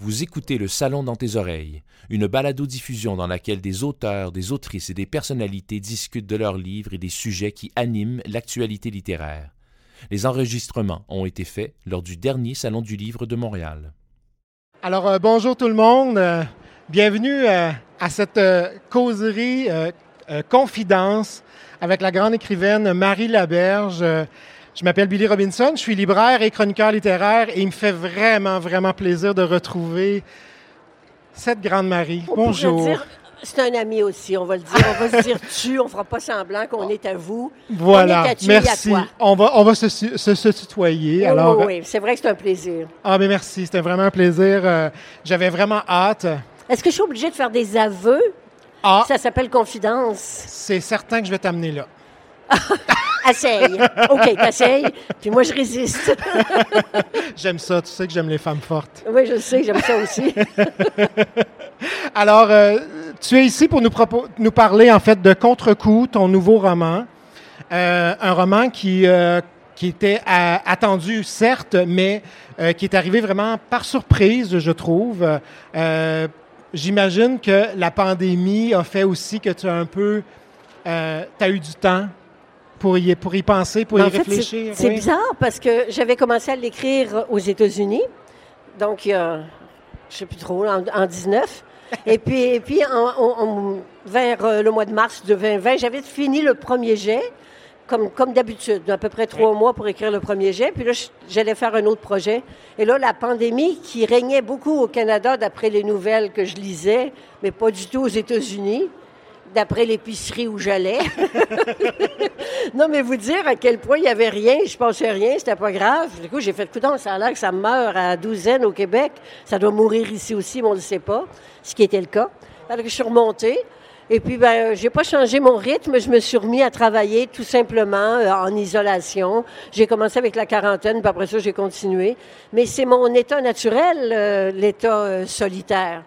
Vous écoutez Le Salon dans tes oreilles, une balado-diffusion dans laquelle des auteurs, des autrices et des personnalités discutent de leurs livres et des sujets qui animent l'actualité littéraire. Les enregistrements ont été faits lors du dernier Salon du Livre de Montréal. Alors, euh, bonjour tout le monde. Euh, bienvenue euh, à cette causerie confidence avec la grande écrivaine Marie Laberge. Euh, je m'appelle Billy Robinson, je suis libraire et chroniqueur littéraire et il me fait vraiment, vraiment plaisir de retrouver cette grande Marie. On Bonjour. dire, C'est un ami aussi, on va le dire. On va se dire tu, on fera pas semblant qu'on est à vous. Voilà, On est à tu, merci. à toi. On va, on va se, se- se tutoyer. Oui, Alors, oui, oui, c'est vrai que c'est un plaisir. ah, mais merci, c'était vraiment un plaisir. Euh, J'avais vraiment hâte. Est-ce que je suis obligée de faire des aveux? Ah, Ça s'appelle confidence. c'est certain que je vais t'amener là. Essaye. OK, t'essayes. Puis moi, je résiste. J'aime ça, tu sais que j'aime les femmes fortes. Oui, je sais, j'aime ça aussi. Alors, euh, tu es ici pour nous, parler en fait de Contre-coup, ton nouveau roman. Euh, un roman qui, euh, qui était à- attendu, certes, mais qui est arrivé vraiment par surprise, je trouve. J'imagine que la pandémie a fait aussi que tu as un peu... tu as eu du temps pour y, pour y penser, pour Mais y en fait, c'est- réfléchir. c'est oui. bizarre parce que j'avais commencé à l'écrire aux États-Unis. Donc, il y a, je sais plus trop, en, en 19. Et puis, et puis en- en- en- vers euh, le mois de mars de 2020, j'avais fini le premier jet, comme, comme d'habitude, à peu près trois mois pour écrire le premier jet. Puis là, j'allais faire un autre projet. Et là, la pandémie qui régnait beaucoup au Canada, d'après les nouvelles que je lisais, mais pas du tout aux États-Unis, d'après l'épicerie où j'allais. Non, mais vous dire à quel point il n'y avait rien, je pensais rien, c'était pas grave. Du coup, j'ai fait le coup ça a l'air que ça meurt à douzaine au Québec. Ça doit mourir ici aussi, mais on ne le sait pas, ce qui était le cas. Alors que je suis remontée. Et puis, ben, j'ai pas changé mon rythme. Je me suis remis à travailler tout simplement euh, en isolation. J'ai commencé avec la quarantaine, puis après ça, j'ai continué. Mais c'est mon état naturel, euh, l'état euh, solitaire.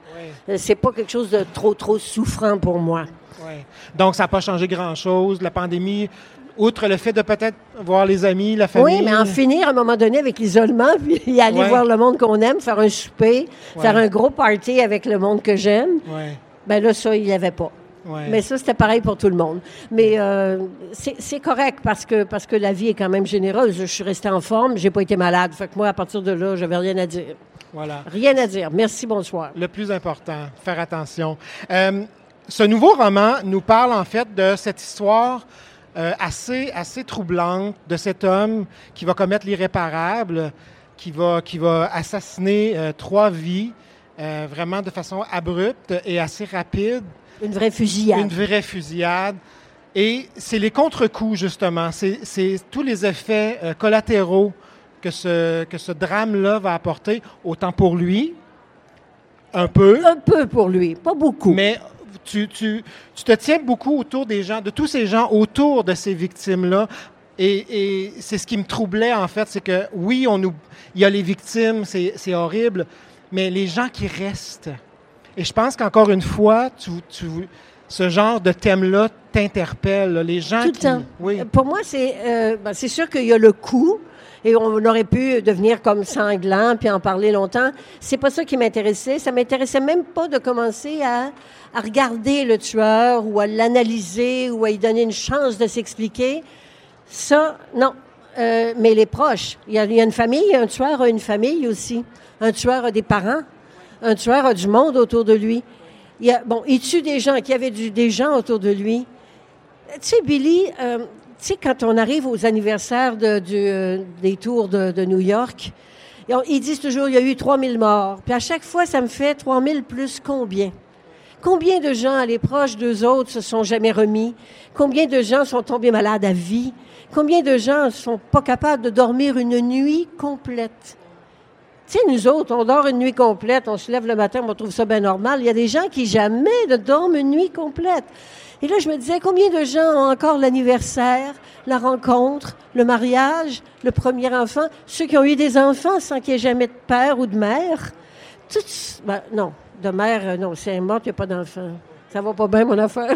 Euh, C'est pas quelque chose de trop, trop souffrant pour moi. Ouais. Donc, ça n'a pas changé grand-chose. La pandémie, outre le fait de peut-être voir les amis, la famille. Oui, mais en finir à un moment donné avec l'isolement, puis aller Ouais. voir le monde qu'on aime, faire un souper, Ouais. faire un gros party avec le monde que j'aime, Ouais, ben là, ça, il n'y avait pas. ouais. Mais ça, c'était pareil pour tout le monde. Mais euh, c'est c'est correct parce que, parce que la vie est quand même généreuse. Je suis restée en forme, j'ai pas été malade. Fait que moi, à partir de là, j'avais rien à dire. Voilà. Rien à dire. Merci, bonsoir. Le plus important, faire attention. Euh, ce nouveau roman nous parle en fait de cette histoire euh, assez, assez troublante de cet homme qui va commettre l'irréparable, qui va, qui va assassiner euh, trois vies euh, vraiment de façon abrupte et assez rapide. Une vraie fusillade. Une vraie fusillade. Et c'est les contre-coups, justement. C'est tous les effets collatéraux que ce, que ce drame-là va apporter, autant pour lui, un peu, Un peu pour lui, pas beaucoup. mais tu, tu, tu te tiens beaucoup autour des gens, de tous ces gens autour de ces victimes-là. Et, et c'est ce qui me troublait, en fait, c'est que oui, on nous, il y a les victimes, c'est horrible, mais les gens qui restent. Et je pense qu'encore une fois, tu, tu, ce genre de thème-là t'interpelle. Les gens Tout le qui. temps. Oui. Pour moi, c'est euh, ben, c'est sûr qu'il y a le coup et on aurait pu devenir comme sanglant puis en parler longtemps. C'est pas ça qui m'intéressait. Ça m'intéressait même pas de commencer à, à regarder le tueur ou à l'analyser ou à lui donner une chance de s'expliquer. Ça, non. Euh, mais les proches. Il y, a, il y a une famille, un tueur a une famille aussi. Un tueur a des parents. Un tueur a du monde autour de lui. Il a, bon, il tue des gens, qu'il y avait du- des gens autour de lui. Tu sais, Billy, euh, tu sais, quand on arrive aux anniversaires euh, des tours de, New York, ils disent toujours il y a eu 3000 morts. Puis à chaque fois, ça me fait 3000 plus combien? Combien de gens, les proches d'eux autres, se sont jamais remis? Combien de gens sont tombés malades à vie? Combien de gens sont pas capables de dormir une nuit complète? Tu sais, nous autres, on dort une nuit complète, on se lève le matin, on trouve ça bien normal. Il y a des gens qui jamais ne dorment une nuit complète. Et là, je me disais, combien de gens ont encore l'anniversaire, la rencontre, le mariage, le premier enfant, ceux qui ont eu des enfants sans qu'il n'y ait jamais de père ou de mère? Ben, non, de mère, euh, non, c'est mort, il n'y a pas d'enfant. Ça va pas bien, mon affaire.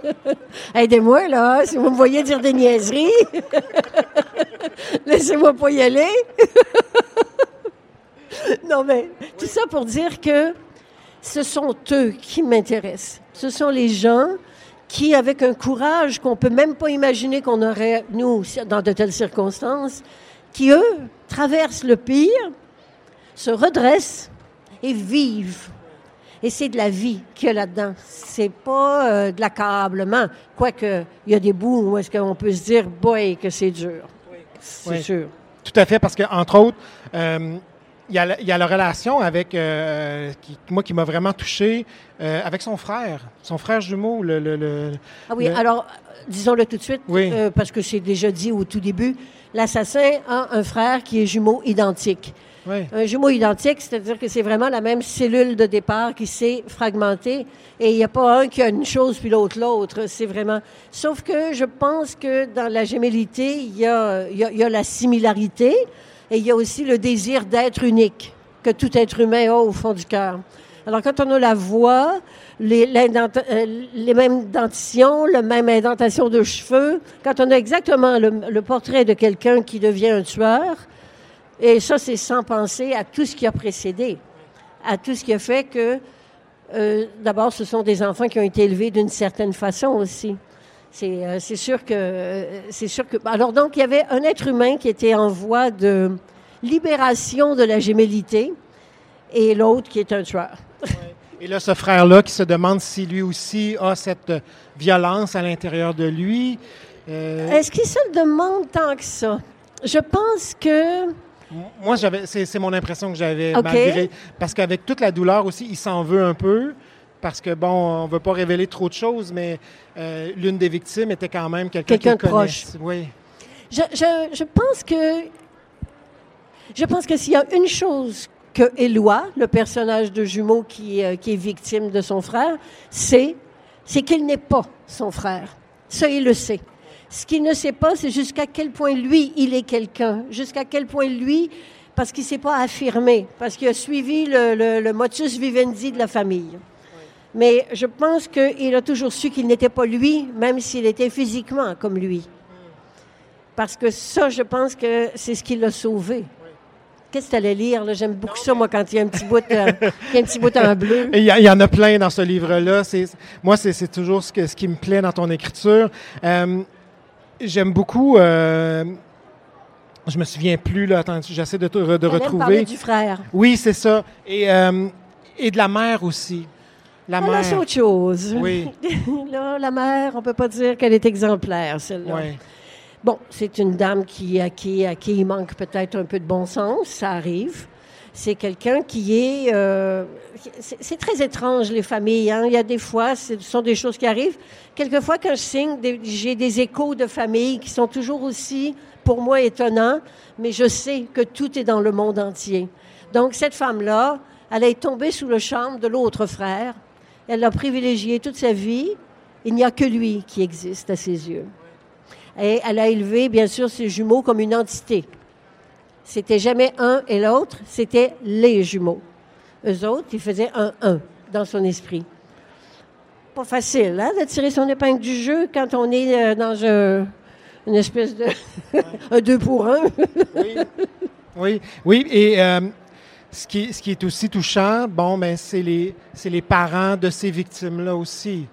Aidez-moi, là, si vous me voyez dire des niaiseries. Laissez-moi pas y aller. non, mais tout ça pour dire que ce sont eux qui m'intéressent. Ce sont les gens qui, avec un courage qu'on peut même pas imaginer qu'on aurait, nous, dans de telles circonstances, qui, eux, traversent le pire, se redressent et vivent. Et c'est de la vie qu'il y a là-dedans. C'est pas euh, de l'accablement. Quoique, il y a des bouts où est-ce qu'on peut se dire, boy, que c'est dur. C'est Oui. sûr. Tout à fait, parce que entre autres, euh, il y, a la- il y a la relation avec, euh, qui- moi qui m'a vraiment touché, euh, avec son frère, son frère jumeau, le, le- le- Ah oui, Le- alors, disons-le tout de suite, Oui. euh, parce que c'est déjà dit au tout début, l'assassin a un frère qui est jumeau identique. Un jumeau identique, c'est-à-dire que c'est vraiment la même cellule de départ qui s'est fragmentée et il n'y a pas un qui a une chose puis l'autre l'autre. C'est vraiment. Sauf que je pense que dans la gémellité, il y a, il y a- il y a la similarité et il y a aussi le désir d'être unique que tout être humain a au fond du cœur. Alors quand on a la voix, les, euh, mêmes dentitions, la même indentation de cheveux, quand on a exactement le, le portrait de quelqu'un qui devient un tueur, et ça, c'est sans penser à tout ce qui a précédé, à tout ce qui a fait que, euh, d'abord, ce sont des enfants qui ont été élevés d'une certaine façon aussi. C'est euh, c'est sûr que, euh, c'est sûr que. Alors donc, il y avait un être humain qui était en voie de libération de la gémellité, et l'autre qui est un tueur. Et là, ce frère-là qui se demande si lui aussi a cette violence à l'intérieur de lui. Euh, Est-ce qu'il se le demande tant que ça? Je pense que moi, j'avais, c'est, c'est mon impression que j'avais, malgré. Parce qu'avec toute la douleur aussi, il s'en veut un peu. Parce que, bon, on ne veut pas révéler trop de choses, mais euh, l'une des victimes était quand même quelqu'un, qu'il de proche. Oui. Je, je, je pense que je pense que s'il y a une chose que Éloi, le personnage de jumeau qui, euh, qui est victime de son frère, c'est c'est qu'il n'est pas son frère. Ça, il le sait. Ce qu'il ne sait pas, c'est jusqu'à quel point lui, il est quelqu'un. Jusqu'à quel point lui, parce qu'il ne s'est pas affirmé, parce qu'il a suivi le, le, le motus vivendi de la famille. Mais je pense qu'il a toujours su qu'il n'était pas lui, même s'il était physiquement comme lui. Parce que ça, je pense que c'est ce qui l'a sauvé. Qu'est-ce que tu allais lire? là? J'aime beaucoup ça, moi, quand il y a un petit bout, euh, un petit bout en bleu. Il y, a- il y en a plein dans ce livre-là. Moi, c'est, toujours ce, que, ce qui me plaît dans ton écriture. Euh, j'aime beaucoup. euh, je me souviens plus, là. Attends, j'essaie de, de retrouver. du frère. Oui, c'est ça. Et, euh, et de la mère aussi. La Ah, c'est mère. autre chose. Oui. là, la mère, on peut pas dire qu'elle est exemplaire, celle-là. Bon, c'est une dame qui, à, qui, à qui il manque peut-être un peu de bon sens, ça arrive. C'est quelqu'un qui est... euh, c'est très étrange, les familles. hein. Il y a des fois, ce sont des choses qui arrivent. Quelquefois, quand je signe, j'ai des échos de familles qui sont toujours aussi, pour moi, étonnants, mais je sais que tout est dans le monde entier. Donc, cette femme-là, elle est tombée sous le charme de l'autre frère. Elle l'a privilégié toute sa vie. Il n'y a que lui qui existe à ses yeux. Et elle a élevé, bien sûr, ses jumeaux comme une entité. C'était jamais un et l'autre, c'était les jumeaux. Eux autres, ils faisaient un un dans son esprit. Pas facile, hein, de tirer son épingle du jeu quand on est euh, dans un- une espèce de un deux pour un. Oui, oui, oui. Et euh, ce, qui, ce qui est aussi touchant, bon, ben, c'est les, les parents de ces victimes-là aussi.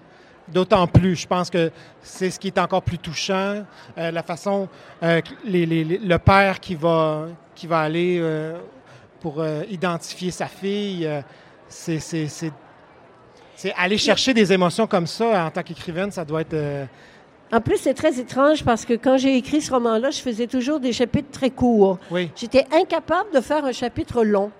D'autant plus, je pense que c'est ce qui est encore plus touchant, euh, la façon, euh, que les- les- les- le père qui va, qui va aller euh, pour identifier sa fille, c'est, aller chercher des émotions comme ça en tant qu'écrivaine, ça doit être... En plus, c'est très étrange parce que quand j'ai écrit ce roman-là, je faisais toujours des chapitres très courts. oui, J'étais incapable de faire un chapitre long.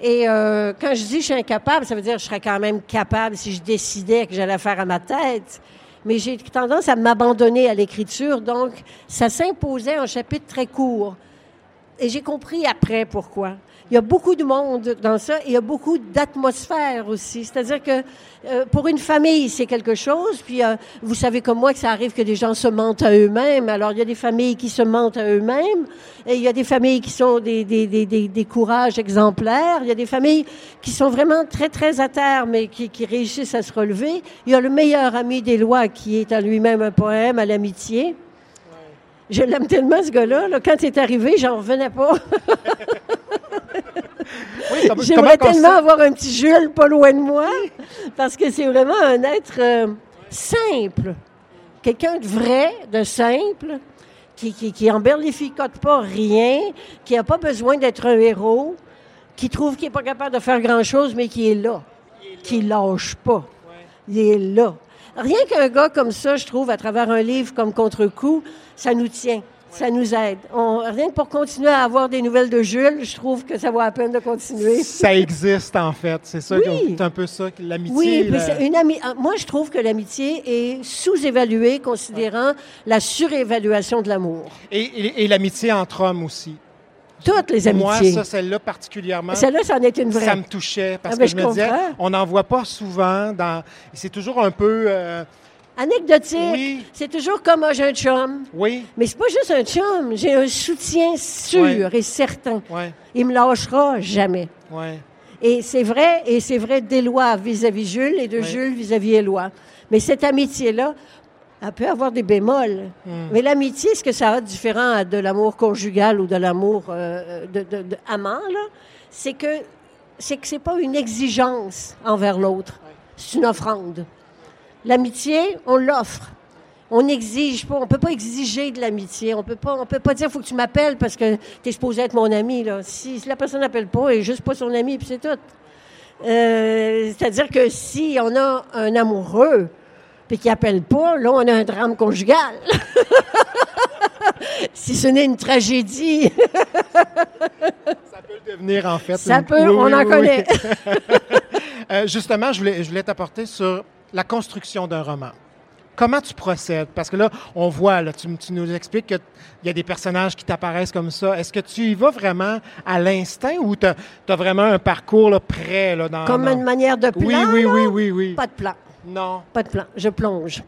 Et euh, quand je dis je suis incapable, ça veut dire que je serais quand même capable si je décidais que j'allais faire à ma tête. Mais j'ai tendance à m'abandonner à l'écriture, donc ça s'imposait un chapitre très court. Et j'ai compris après pourquoi. Il y a beaucoup de monde dans ça et il y a beaucoup d'atmosphère aussi. C'est-à-dire que euh, pour une famille, c'est quelque chose. Puis euh, vous savez comme moi que ça arrive que des gens se mentent à eux-mêmes. Alors il y a des familles qui se mentent à eux-mêmes et il y a des familles qui sont des, des, des, des, des courages exemplaires. Il y a des familles qui sont vraiment très, très à terre, mais qui, qui réussissent à se relever. Il y a le meilleur ami des lois qui est en lui-même un poème à l'amitié. Je l'aime tellement, ce gars-là. là. Quand c'est arrivé, j'en revenais pas. Oui, J'aimerais tellement avoir un petit Jules pas loin de moi, parce que c'est vraiment un être euh, simple. Quelqu'un de vrai, de simple, qui, qui, qui emberlificote pas rien, qui n'a pas besoin d'être un héros, qui trouve qu'il n'est pas capable de faire grand-chose, mais qui est là, qui lâche pas. Il est là. Rien qu'un gars comme ça, je trouve, à travers un livre comme Contre-coup, ça nous tient, ça nous aide. On- rien que pour continuer à avoir des nouvelles de Jules, je trouve que ça vaut la peine de continuer. Ça existe, en fait. C'est ça, Oui. c'est un peu ça, l'amitié. Oui, la- une ami- ah, moi je trouve que l'amitié est sous-évaluée considérant la surévaluation de l'amour. Et, et- et l'amitié entre hommes aussi. Toutes les Moi, amitiés. ça, celle-là particulièrement. Celle-là, ça en est une vraie. Ça me touchait parce Ah, que je je me disais, on n'en voit pas souvent. Dans... C'est toujours un peu. euh, Anecdotique. Oui. C'est toujours comme ah, j'ai un chum. Oui, Mais c'est pas juste un chum, j'ai un soutien sûr Ouais. et certain. oui, Il me lâchera jamais. Et c'est vrai, et c'est vrai d'Éloi vis-à-vis Jules et de. Jules vis-à-vis Éloi. Mais cette amitié-là, elle peut avoir des bémols. Hmm. Mais l'amitié, ce que ça a de différent de l'amour conjugal ou de l'amour euh, de, de- de amant, c'est que c'est que c'est pas une exigence envers l'autre. C'est une offrande. L'amitié, on l'offre. On n'exige pas, on peut pas exiger de l'amitié. On peut pas, on peut pas dire faut que tu m'appelles parce que tu es supposé être mon ami. Là. Si, si la personne n'appelle pas, elle est juste pas son ami, puis c'est tout. Euh, C'est-à-dire que si on a un amoureux puis qui appelle pas, là on a un drame conjugal. si ce n'est une tragédie, Ça peut le devenir, en fait. ça Une- peut, oui, on oui, en oui, connaît. Euh, justement, je voulais, je voulais t'apporter sur la construction d'un roman. Comment tu procèdes? Parce que là, on voit, là, tu, tu nous expliques qu'il y a des personnages qui t'apparaissent comme ça. Est-ce que tu y vas vraiment à l'instinct ou tu as, vraiment un parcours là, prêt? Là, dans, Comme dans- une manière de plan. Oui, oui, oui, oui, oui. Pas de plan. Non. Pas de plan. Je plonge.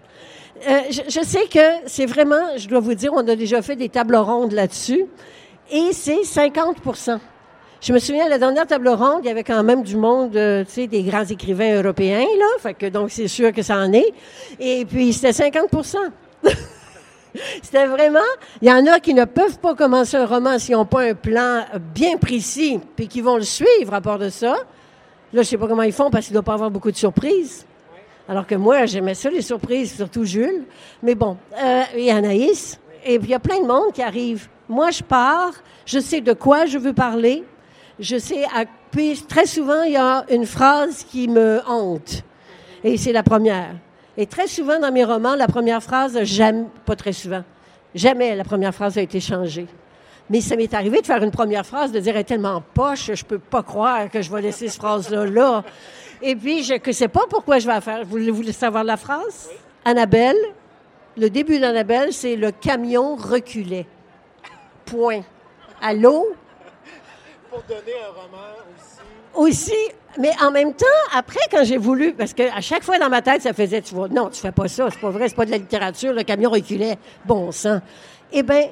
Euh, je, je sais que c'est vraiment, je dois vous dire, on a déjà fait des tables rondes là-dessus, et c'est 50 Je me souviens, la dernière table ronde, il y avait quand même du monde, euh, tu sais, des grands écrivains européens, là. Fait que donc, c'est sûr que ça en est. Et puis, c'était 50% C'était vraiment. Il y en a qui ne peuvent pas commencer un roman s'ils n'ont pas un plan bien précis, puis qui vont le suivre à part de ça. Là, je sais pas comment ils font parce qu'il ne doit pas avoir beaucoup de surprises. Alors que moi, j'aimais ça, les surprises, surtout Jules. Mais bon, euh, et Anaïs. Et puis, il y a plein de monde qui arrive. Moi, je pars, je sais de quoi je veux parler. Je sais, très souvent, il y a une phrase qui me hante. Et c'est la première. Et très souvent, dans mes romans, la première phrase, jamais, pas très souvent, jamais la première phrase a été changée. Mais ça m'est arrivé de faire une première phrase, de dire elle est tellement poche, je peux pas croire que je vais laisser cette phrase-là là. Et puis, je ne sais pas pourquoi je vais la faire. Vous voulez, vous voulez savoir la phrase? Annabelle, le début d'Annabelle, c'est le camion reculait. Point. Allô? Pour donner un roman aussi. Aussi, mais en même temps, après, quand j'ai voulu, parce que à chaque fois dans ma tête, ça faisait, tu vois, non, tu fais pas ça, c'est pas vrai, c'est pas de la littérature, le camion reculait, bon sang. Eh bien,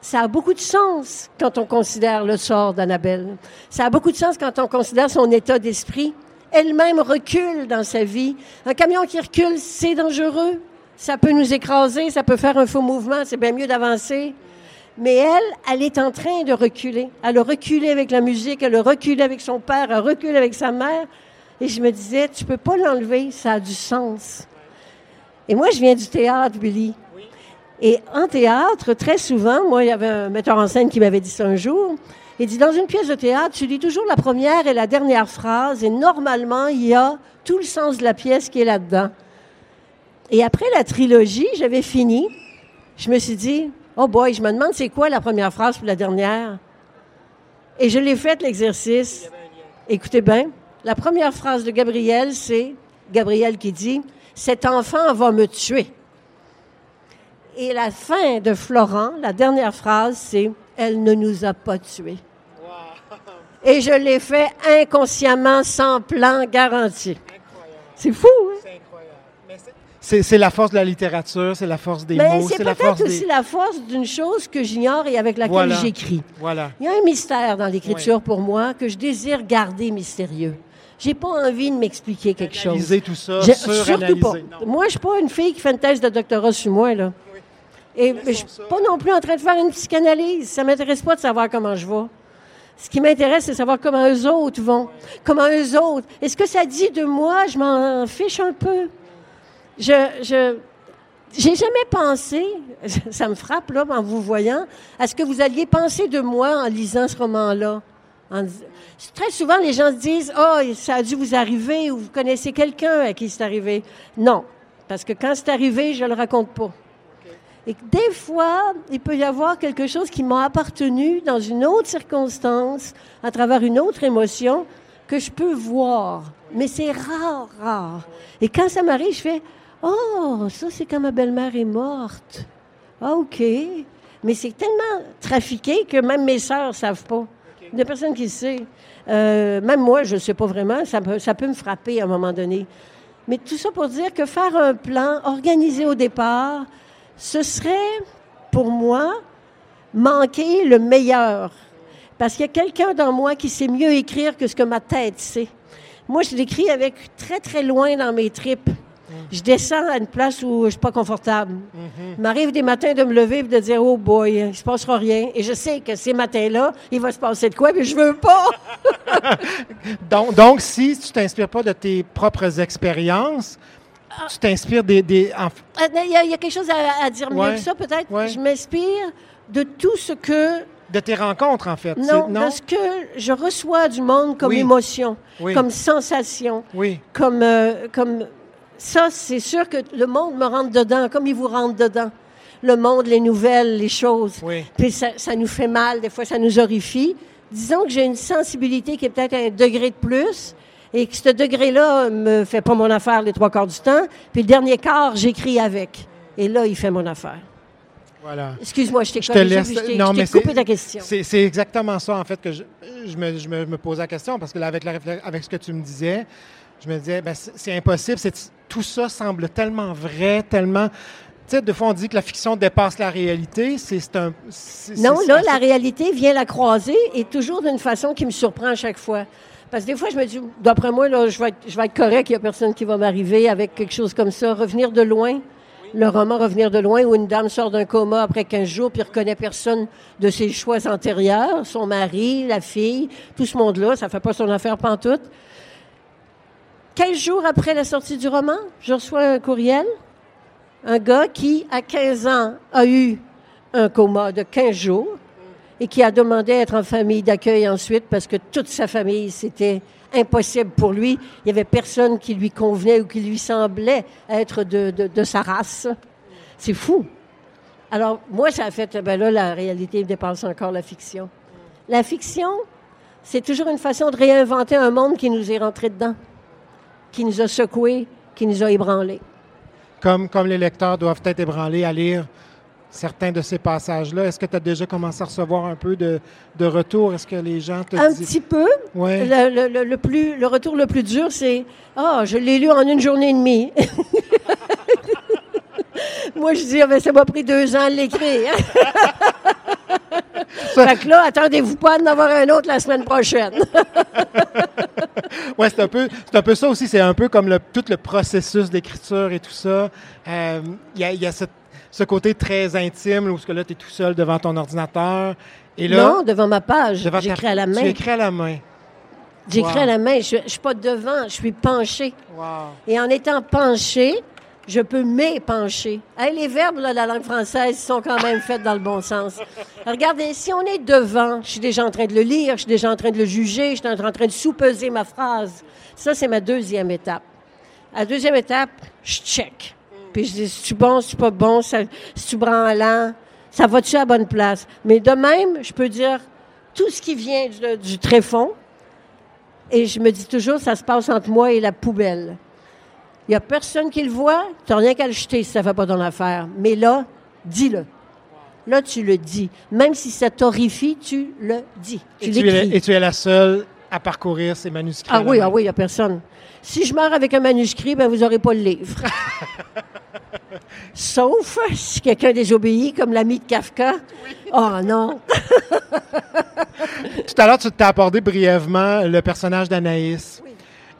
ça a beaucoup de sens quand on considère le sort d'Annabelle. Ça a beaucoup de sens quand on considère son état d'esprit. Elle-même recule dans sa vie. Un camion qui recule, c'est dangereux. Ça peut nous écraser, ça peut faire un faux mouvement, c'est bien mieux d'avancer. Mais elle, elle est en train de reculer. Elle a reculé avec la musique, elle a reculé avec son père, elle a reculé avec sa mère. Et je me disais, tu peux pas l'enlever, ça a du sens. Et moi, je viens du théâtre, Billy. Et en théâtre, très souvent, moi, il y avait un metteur en scène qui m'avait dit ça un jour. Il dit, dans une pièce de théâtre, tu lis toujours la première et la dernière phrase, et normalement, il y a tout le sens de la pièce qui est là-dedans. Et après la trilogie, j'avais fini. Je me suis dit, oh boy, je me demande c'est quoi la première phrase pour la dernière. Et je l'ai fait l'exercice. Écoutez bien, la première phrase de Gabriel, c'est Gabriel qui dit, cet enfant va me tuer. Et la fin de Florent, la dernière phrase, c'est Elle ne nous a pas tués. Et je l'ai fait inconsciemment, sans plan garanti. C'est fou, hein? C'est c'est- C'est c'est la force de la littérature, c'est la force des Mais mots, c'est c'est la force peut-être aussi des... la force d'une chose que j'ignore et avec laquelle Voilà. j'écris. Voilà. Il y a un mystère dans l'écriture pour moi que je désire garder mystérieux. J'ai pas envie de m'expliquer quelque chose. Analyser tout ça, Je- surtout pas. Non. Moi, je suis pas une fille qui fait une thèse de doctorat sur moi, là. Et je suis pas non plus en train de faire une psychanalyse. Ça m'intéresse pas de savoir comment je vais. Ce qui m'intéresse, c'est savoir comment eux autres vont. Comment eux autres. Est-ce que ça dit de moi? Je m'en fiche un peu. Je, je, j'ai jamais pensé, ça me frappe là en vous voyant, à ce que vous alliez penser de moi en lisant ce roman-là. Très souvent, les gens se disent Oh, ça a dû vous arriver ou vous connaissez quelqu'un à qui c'est arrivé. Non, parce que quand c'est arrivé, je ne le raconte pas. Et des fois, il peut y avoir quelque chose qui m'a appartenu dans une autre circonstance, à travers une autre émotion, que je peux voir. Mais c'est rare, rare. Et quand ça m'arrive, je fais Oh, ça, c'est quand ma belle-mère est morte. Ah, OK. Mais c'est tellement trafiqué que même mes sœurs ne savent pas. Il n'y a personne qui le sait. Euh, même moi, je ne sais pas vraiment. Ça peut, ça peut me frapper à un moment donné. Mais tout ça pour dire que faire un plan organisé au départ, ce serait, pour moi, manquer le meilleur. Parce qu'il y a quelqu'un dans moi qui sait mieux écrire que ce que ma tête sait. Moi, je l'écris avec très, très loin dans mes tripes. Je descends à une place où je suis pas confortable. Il m'arrive des matins de me lever et de dire Oh boy, il se passera rien. Et je sais que ces matins-là, il va se passer de quoi, mais je veux pas. donc, donc, si tu t'inspires pas de tes propres expériences, tu t'inspires des. des ah, il, y a, quelque chose à, dire mieux que ça, peut-être. Je m'inspire de tout ce que de tes rencontres, en fait. Non, non, de ce que je reçois du monde comme émotion, comme sensation, oui. comme, euh, comme ça, c'est sûr que le monde me rentre dedans, comme il vous rentre dedans. Le monde, les nouvelles, les choses. Puis ça, ça, nous fait mal, des fois ça nous horrifie. Disons que j'ai une sensibilité qui est peut-être un degré de plus et que ce degré-là me fait pas mon affaire les trois quarts du temps. Puis le dernier quart, j'écris avec. Et là, il fait mon affaire. Voilà. Excuse-moi, je t'ai coupé, coupé ta question. C'est exactement ça, en fait, que je, je, me, je me, pose la question, parce que là, avec, la, avec ce que tu me disais, je me disais, ben, c'est impossible. Tout ça semble tellement vrai, tellement. Tu sais, de fois, on dit que la fiction dépasse la réalité. C'est un. Non, là, la réalité vient la croiser et toujours d'une façon qui me surprend à chaque fois. Parce que des fois, je me dis, d'après moi, là, je, vais être, je vais être correct, il n'y a personne qui va m'arriver avec quelque chose comme ça. Revenir de loin, le roman Revenir de loin, où une dame sort d'un coma après 15 jours, puis reconnaît personne de ses choix antérieurs, son mari, la fille, tout ce monde-là, ça fait pas son affaire pantoute. 15 jours après la sortie du roman, je reçois un courriel. Un gars qui, à 15 ans, a eu un coma de 15 jours et qui a demandé à être en famille d'accueil ensuite parce que toute sa famille, c'était impossible pour lui. Il n'y avait personne qui lui convenait ou qui lui semblait être de, sa race. C'est fou. Alors, moi, ça a fait, ben là, la réalité dépasse encore la fiction. La fiction, c'est toujours une façon de réinventer un monde qui nous est rentré dedans qui nous a secoués, qui nous a ébranlés. Comme, comme les lecteurs doivent être ébranlés à lire certains de ces passages-là. Est-ce que tu as déjà commencé à recevoir un peu de, de retour? Est-ce que les gens te Un petit peu. Ouais. Le, le, plus, le retour le plus dur, c'est « Ah, oh, je l'ai lu en une journée et demie. » Moi, je dis, ah, ben, ça m'a pris deux ans de l'écrire. fait que là, attendez-vous pas d'en avoir un autre la semaine prochaine. oui, c'est un, peu, un peu ça aussi. C'est un peu comme le, tout le processus d'écriture et tout ça. Euh, il y a, ce côté très intime où là, tu es tout seul devant ton ordinateur. Et là, non, devant ma page. J'écris à la main. Tu écris à la main. J'écris à la main. Je ne suis pas devant, je suis penché. Et en étant penché, je peux m'épancher. les verbes de la langue française sont quand même faits dans le bon sens. Regardez, si on est devant, je suis déjà en train de le lire, je suis déjà en train de le juger, je suis en train de sous-peser ma phrase. Ça, c'est ma deuxième étape. La deuxième étape, je check. Puis je dis, si tu bon, si tu pas bon, si tu branlant, ça va-tu à la bonne place? Mais de même, je peux dire tout ce qui vient du, du tréfonds, et je me dis toujours, ça se passe entre moi et la poubelle. Il n'y a personne qui le voit. Tu n'as rien qu'à le jeter si ça ne fait pas ton affaire. Mais là, dis-le. Là, tu le dis. Même si ça t'horrifie, tu le dis. Tu et, tu es, et tu es la seule à parcourir ces manuscrits. Ah oui, ah oui, il n'y a personne. Si je meurs avec un manuscrit, ben, vous n'aurez pas le livre. Sauf si quelqu'un désobéit, comme l'ami de Kafka. Oh non! Tout à l'heure, tu t'es abordé brièvement le personnage d'Anaïs.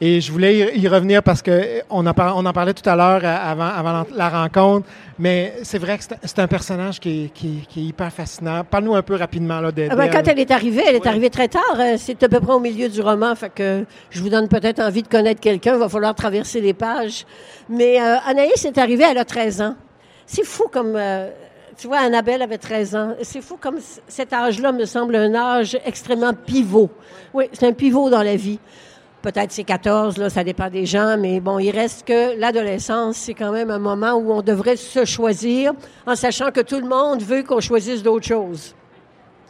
Et je voulais y, revenir parce que on en, par- on en parlait tout à l'heure euh, avant, avant la- rencontre, mais c'est vrai que c'est- un personnage qui est, qui, qui est hyper fascinant. Parle-nous un peu rapidement là, de, Ah ben, d'elle. quand elle est arrivée, elle est Oui. arrivée très tard. euh, C'est à peu près au milieu du roman. Fait que je vous donne peut-être envie de connaître quelqu'un. Il va falloir traverser les pages. Mais euh, Anaïs est arrivée, elle a 13 ans. C'est fou comme... euh, tu vois, Annabelle avait 13 ans. C'est fou comme cet âge-là me semble un âge extrêmement pivot. Oui, c'est un pivot dans la vie. Peut-être c'est 14, là, ça dépend des gens, mais bon, il reste que l'adolescence, c'est quand même un moment où on devrait se choisir en sachant que tout le monde veut qu'on choisisse d'autres choses.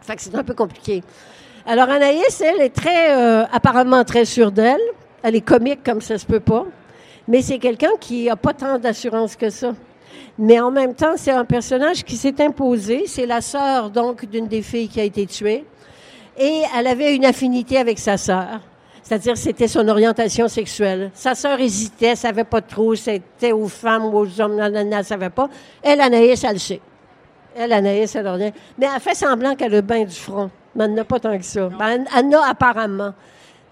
Fait que c'est un peu compliqué. Alors, Anaïs, elle est très, euh, apparemment très sûre d'elle. Elle est comique comme ça se peut pas. Mais c'est quelqu'un qui a pas tant d'assurance que ça. Mais en même temps, c'est un personnage qui s'est imposé. C'est la sœur, donc, d'une des filles qui a été tuée. Et elle avait une affinité avec sa sœur. C'est-à-dire, c'était son orientation sexuelle. Sa sœur hésitait, savait pas trop, c'était aux femmes ou aux hommes, non, non, non, elle savait pas. Elle, Anaïs, elle le sait. Elle, Anaïs, elle rien. Mais elle fait semblant qu'elle a bien du front. Mais elle n'a pas tant que ça. Ben, elle, en a apparemment.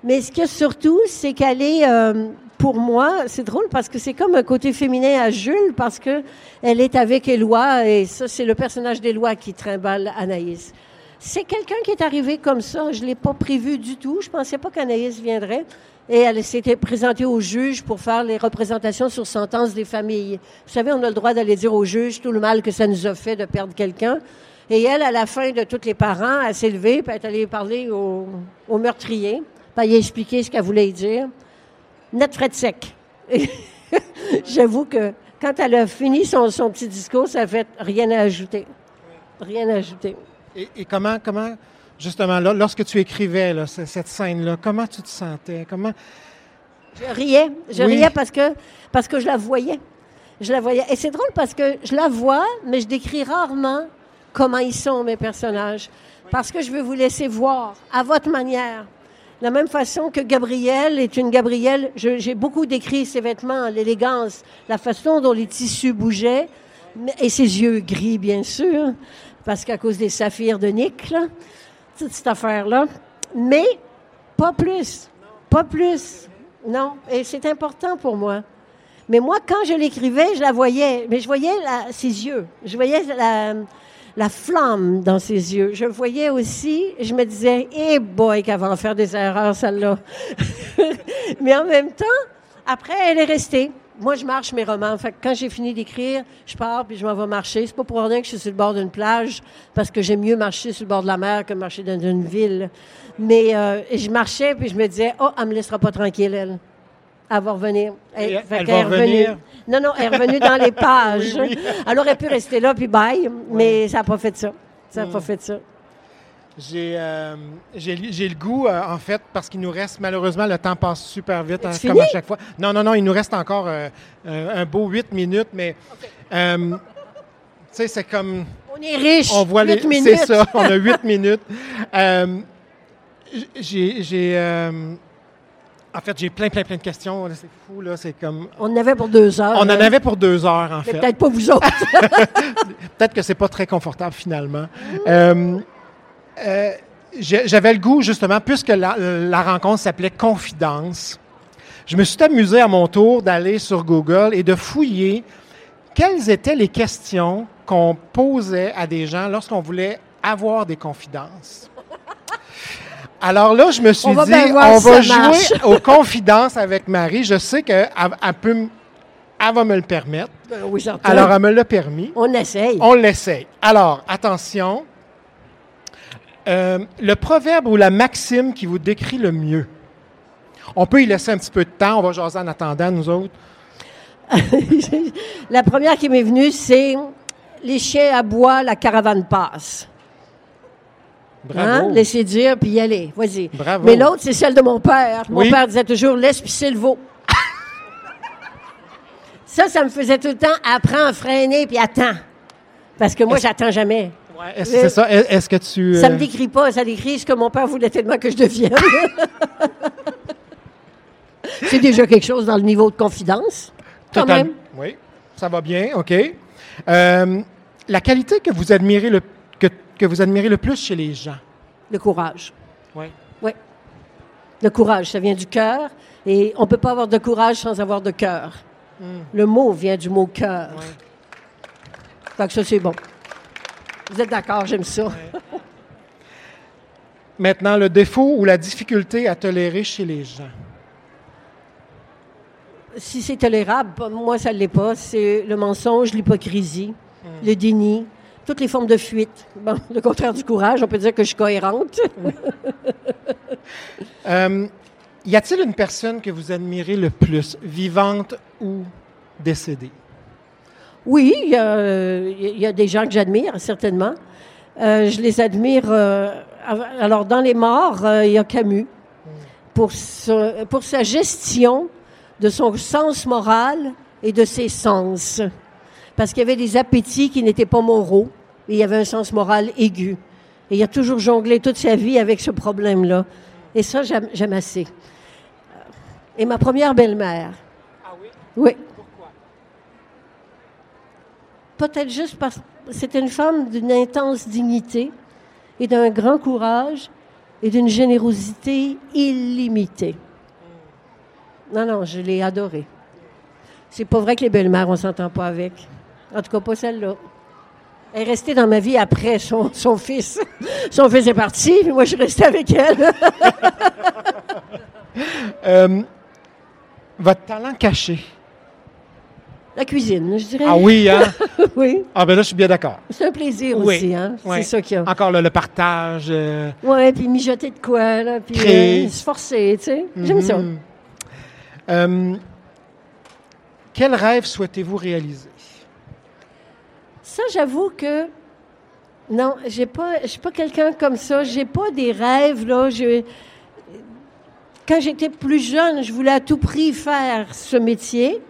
Mais ce qu'il y a surtout, c'est qu'elle est, euh, pour moi, c'est drôle parce que c'est comme un côté féminin à Jules parce que elle est avec Éloi et ça, c'est le personnage d'Éloi qui trimballe Anaïs. C'est quelqu'un qui est arrivé comme ça. Je l'ai pas prévu du tout. Je pensais pas qu'Anaïs viendrait. Et elle s'était présentée au juge pour faire les représentations sur sentence des familles. Vous savez, on a le droit d'aller dire au juge tout le mal que ça nous a fait de perdre quelqu'un. Et elle, à la fin de tous les parents, elle s'est levée, puis est allée parler au, meurtrier, puis elle a expliqué ce qu'elle voulait dire. Net frais de sec. J'avoue que quand elle a fini son, son petit discours, ça a fait rien à ajouter. Rien à ajouter. Et, et comment, comment, justement, là, lorsque tu écrivais là, cette scène-là, comment tu te sentais? Comment... Je riais. Je Oui. riais parce que, parce que je la voyais. Je la voyais. Et c'est drôle parce que je la vois, mais je décris rarement comment ils sont, mes personnages. Parce que je veux vous laisser voir, à votre manière. De la même façon que Gabrielle est une Gabrielle, j'ai beaucoup décrit ses vêtements, l'élégance, la façon dont les tissus bougeaient, et ses yeux gris, bien sûr, parce qu'à cause des saphirs de Nick, là, toute cette affaire-là. Mais pas plus. Pas plus. Non. Et c'est important pour moi. Mais moi, quand je l'écrivais, je la voyais. Mais je voyais ses yeux. Je voyais la, la flamme dans ses yeux. Je voyais aussi, je me disais, eh boy, qu'elle va en faire des erreurs, celle-là. Mais en même temps, après, elle est restée. Moi, je marche mes romans. Fait que quand j'ai fini d'écrire, je pars puis je m'en vais marcher. C'est pas pour rien que je suis sur le bord d'une plage, parce que j'aime mieux marcher sur le bord de la mer que marcher dans une ville. Mais euh, je marchais puis je me disais, oh, elle me laissera pas tranquille, elle. Elle va revenir. Elle- va est revenue. revenir? Non, non, elle est revenue dans les pages. Oui, oui. Elle aurait pu rester là puis bye, mais ça n'a pas fait ça. Ça n'a pas fait ça. J'ai euh, j'ai le goût, euh, en fait, parce qu'il nous reste, malheureusement, le temps passe super vite, hein, comme à chaque fois. Non, non, non, il nous reste encore euh, un beau huit minutes, mais... tu sais, c'est comme... On est riche. On voit les... C'est ça, on a huit minutes. J'ai... en fait, j'ai plein, plein, plein de questions. C'est fou, là. C'est comme... On en avait pour deux heures. On en avait pour deux heures, en Mais fait. peut-être pas vous autres. Peut-être que c'est pas très confortable finalement. Euh, J'avais le goût, justement, puisque la, la rencontre s'appelait Confidence, je me suis amusé à mon tour d'aller sur Google et de fouiller quelles étaient les questions qu'on posait à des gens lorsqu'on voulait avoir des confidences. Alors là, je me suis On dit, on va marche. jouer aux confidences avec Marie. Je sais qu'elle peut, elle va me le permettre. Ben oui. Alors, elle me l'a permis. on essaye. On l'essaye. Alors, attention. Euh, le proverbe ou la maxime qui vous décrit le mieux. On peut y laisser un petit peu de temps. On va jaser en attendant, nous autres. la première qui m'est venue, c'est les chiens aboient, la caravane passe. Bravo. Hein? Laissez dire, puis y aller. Vas-y. Bravo. Mais l'autre, c'est celle de mon père. Mon Oui. père disait toujours, laisse pisser le veau. ça, ça me faisait tout le temps, apprends à freiner, puis attends. Parce que moi, j'attends jamais. Ouais, est-ce c'est ça? Est- Est-ce que tu. Ça me euh, décrit pas, ça décrit ce que mon père voulait tellement que je devienne. c'est déjà quelque chose dans le niveau de confidence, quand total- même. Oui, ça va bien, OK. Euh, la qualité que vous admirez le, que, que vous admirez le plus chez les gens? Le courage. Oui. Oui. Le courage, ça vient du cœur. Et on ne peut pas avoir de courage sans avoir de cœur. Le mot vient du mot cœur. Que ça, c'est bon. Vous êtes d'accord, j'aime ça. Maintenant, le défaut ou la difficulté à tolérer chez les gens? Si c'est tolérable, moi, ça ne l'est pas. C'est le mensonge, l'hypocrisie, le déni, toutes les formes de fuite. Bon, le contraire du courage, on peut dire que je suis cohérente. Euh, y a-t-il une personne que vous admirez le plus, vivante ou décédée? Oui, il y, a, euh, il y a des gens que j'admire, certainement. Euh, je les admire. euh, alors, dans les morts, euh, il y a Camus, pour, sa- pour sa gestion de son sens moral et de ses sens. Parce qu'il y avait des appétits qui n'étaient pas moraux, et il y avait un sens moral aigu. Et il a toujours jonglé toute sa vie avec ce problème-là. Et ça, j'aime j'aime assez. Et ma première belle-mère. Ah oui? Oui. Peut-être juste parce que c'était une femme d'une intense dignité et d'un grand courage et d'une générosité illimitée. Non, non, je l'ai adorée. C'est pas vrai que les belles-mères, on s'entend pas avec. En tout cas, pas celle-là. Elle est restée dans ma vie après son, son fils. Son fils est parti, puis moi, je suis restée avec elle. Euh, votre talent caché. La cuisine, je dirais. Ah oui, hein? oui. Ah ben là, je suis bien d'accord. C'est un plaisir Oui. aussi, hein? Ouais. C'est ça qu'il y a. Encore le partage. euh, Ouais, puis mijoter de quoi, là, puis euh, se forcer, tu sais. J'aime ça. mhm. Euh, quel rêve souhaitez-vous réaliser? Ça, j'avoue que non, j'ai pas, je suis pas quelqu'un comme ça. J'ai pas des rêves là. Je, quand j'étais plus jeune, je voulais à tout prix faire ce métier.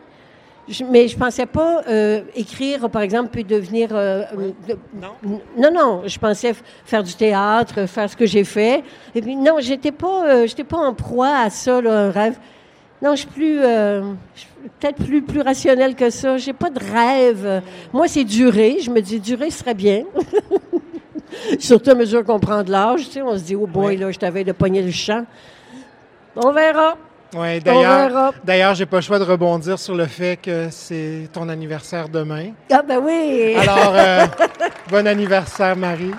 Je- mais je pensais pas euh, écrire, par exemple, puis devenir. euh, de- Non? non, non, je pensais faire du théâtre, faire ce que j'ai fait. Et puis non, j'étais pas, euh, j'étais pas en proie à ça, là, un rêve. Non, je suis plus, euh, je peut-être plus, plus rationnelle que ça. J'ai pas de rêve. Moi, c'est durer. Je me dis, durer serait bien. Surtout à mesure qu'on prend de l'âge, tu sais, on se dit, oh boy, là, je t'avais de pogner le champ. On verra. Oui, d'ailleurs, d'ailleurs, j'ai pas le choix de rebondir sur le fait que c'est ton anniversaire demain. Ah ben oui. Alors, euh, bon anniversaire, Marie.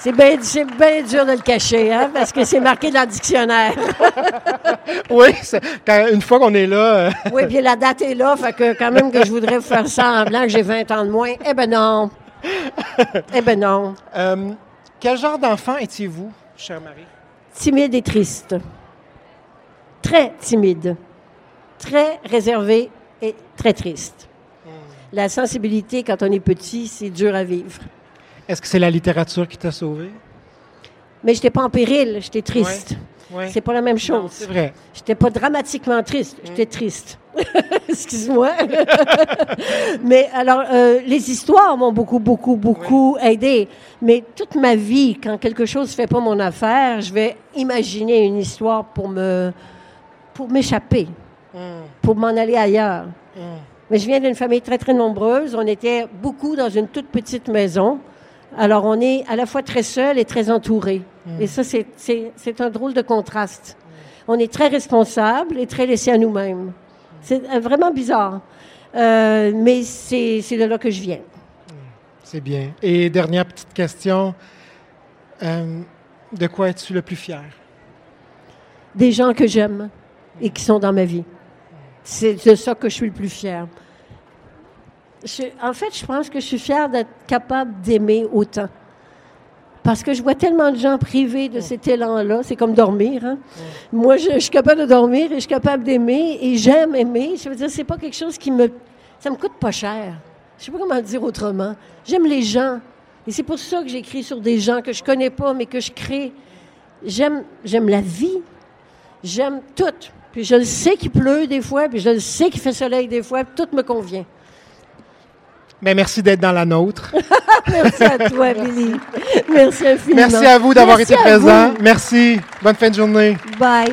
C'est bien dur de le cacher, hein, parce que c'est marqué dans le dictionnaire. Oui, quand- une fois qu'on est là, euh, Oui, puis la date est là, fait que quand même que je voudrais faire semblant que j'ai 20 ans de moins. Eh ben non. Eh ben non. euh, quel genre d'enfant étiez-vous, chère Marie? Timide et triste. Très timide. Très réservé et très triste. La sensibilité, quand on est petit, c'est dur à vivre. Est-ce que c'est la littérature qui t'a sauvé? Mais j'étais pas en péril, j'étais triste. Oui. C'est pas la même chose. C'est vrai. J'étais pas dramatiquement triste, j'étais triste. Excuse-moi. Mais alors, euh, les histoires m'ont beaucoup, beaucoup, beaucoup aidé. Mais toute ma vie, quand quelque chose fait pas mon affaire, je vais imaginer une histoire pour me, pour m'échapper, Hum, pour m'en aller ailleurs. hum. Mais je viens d'une famille très, très nombreuse. On était beaucoup dans une toute petite maison. Alors, on est à la fois très seul et très entouré. Et ça, c'est- un drôle de contraste. On est très responsable et très laissé à nous-mêmes. C'est euh, vraiment bizarre. Euh, mais c'est c'est de là que je viens. C'est bien. Et dernière petite question. Euh, de quoi es-tu le plus fier? Des gens que j'aime et qui sont dans ma vie. C'est de ça que je suis le plus fière. En fait, je pense que je suis fière d'être capable d'aimer autant. Parce que je vois tellement de gens privés de cet élan-là. C'est comme dormir. hein. Moi, je, je suis capable de dormir et je suis capable d'aimer et j'aime aimer. Je veux dire, c'est pas quelque chose qui me. Ça me coûte pas cher. Je sais pas comment le dire autrement. J'aime les gens. Et c'est pour ça que j'écris sur des gens que je connais pas, mais que je crée. J'aime, j'aime la vie. J'aime tout. Puis je le sais qu'il pleut des fois, puis je le sais qu'il fait soleil des fois, puis tout me convient. Ben, merci d'être dans la nôtre. Merci à toi, Billy. Merci infiniment. Merci à vous d'avoir été présent. vous. Merci. Bonne fin de journée. Bye.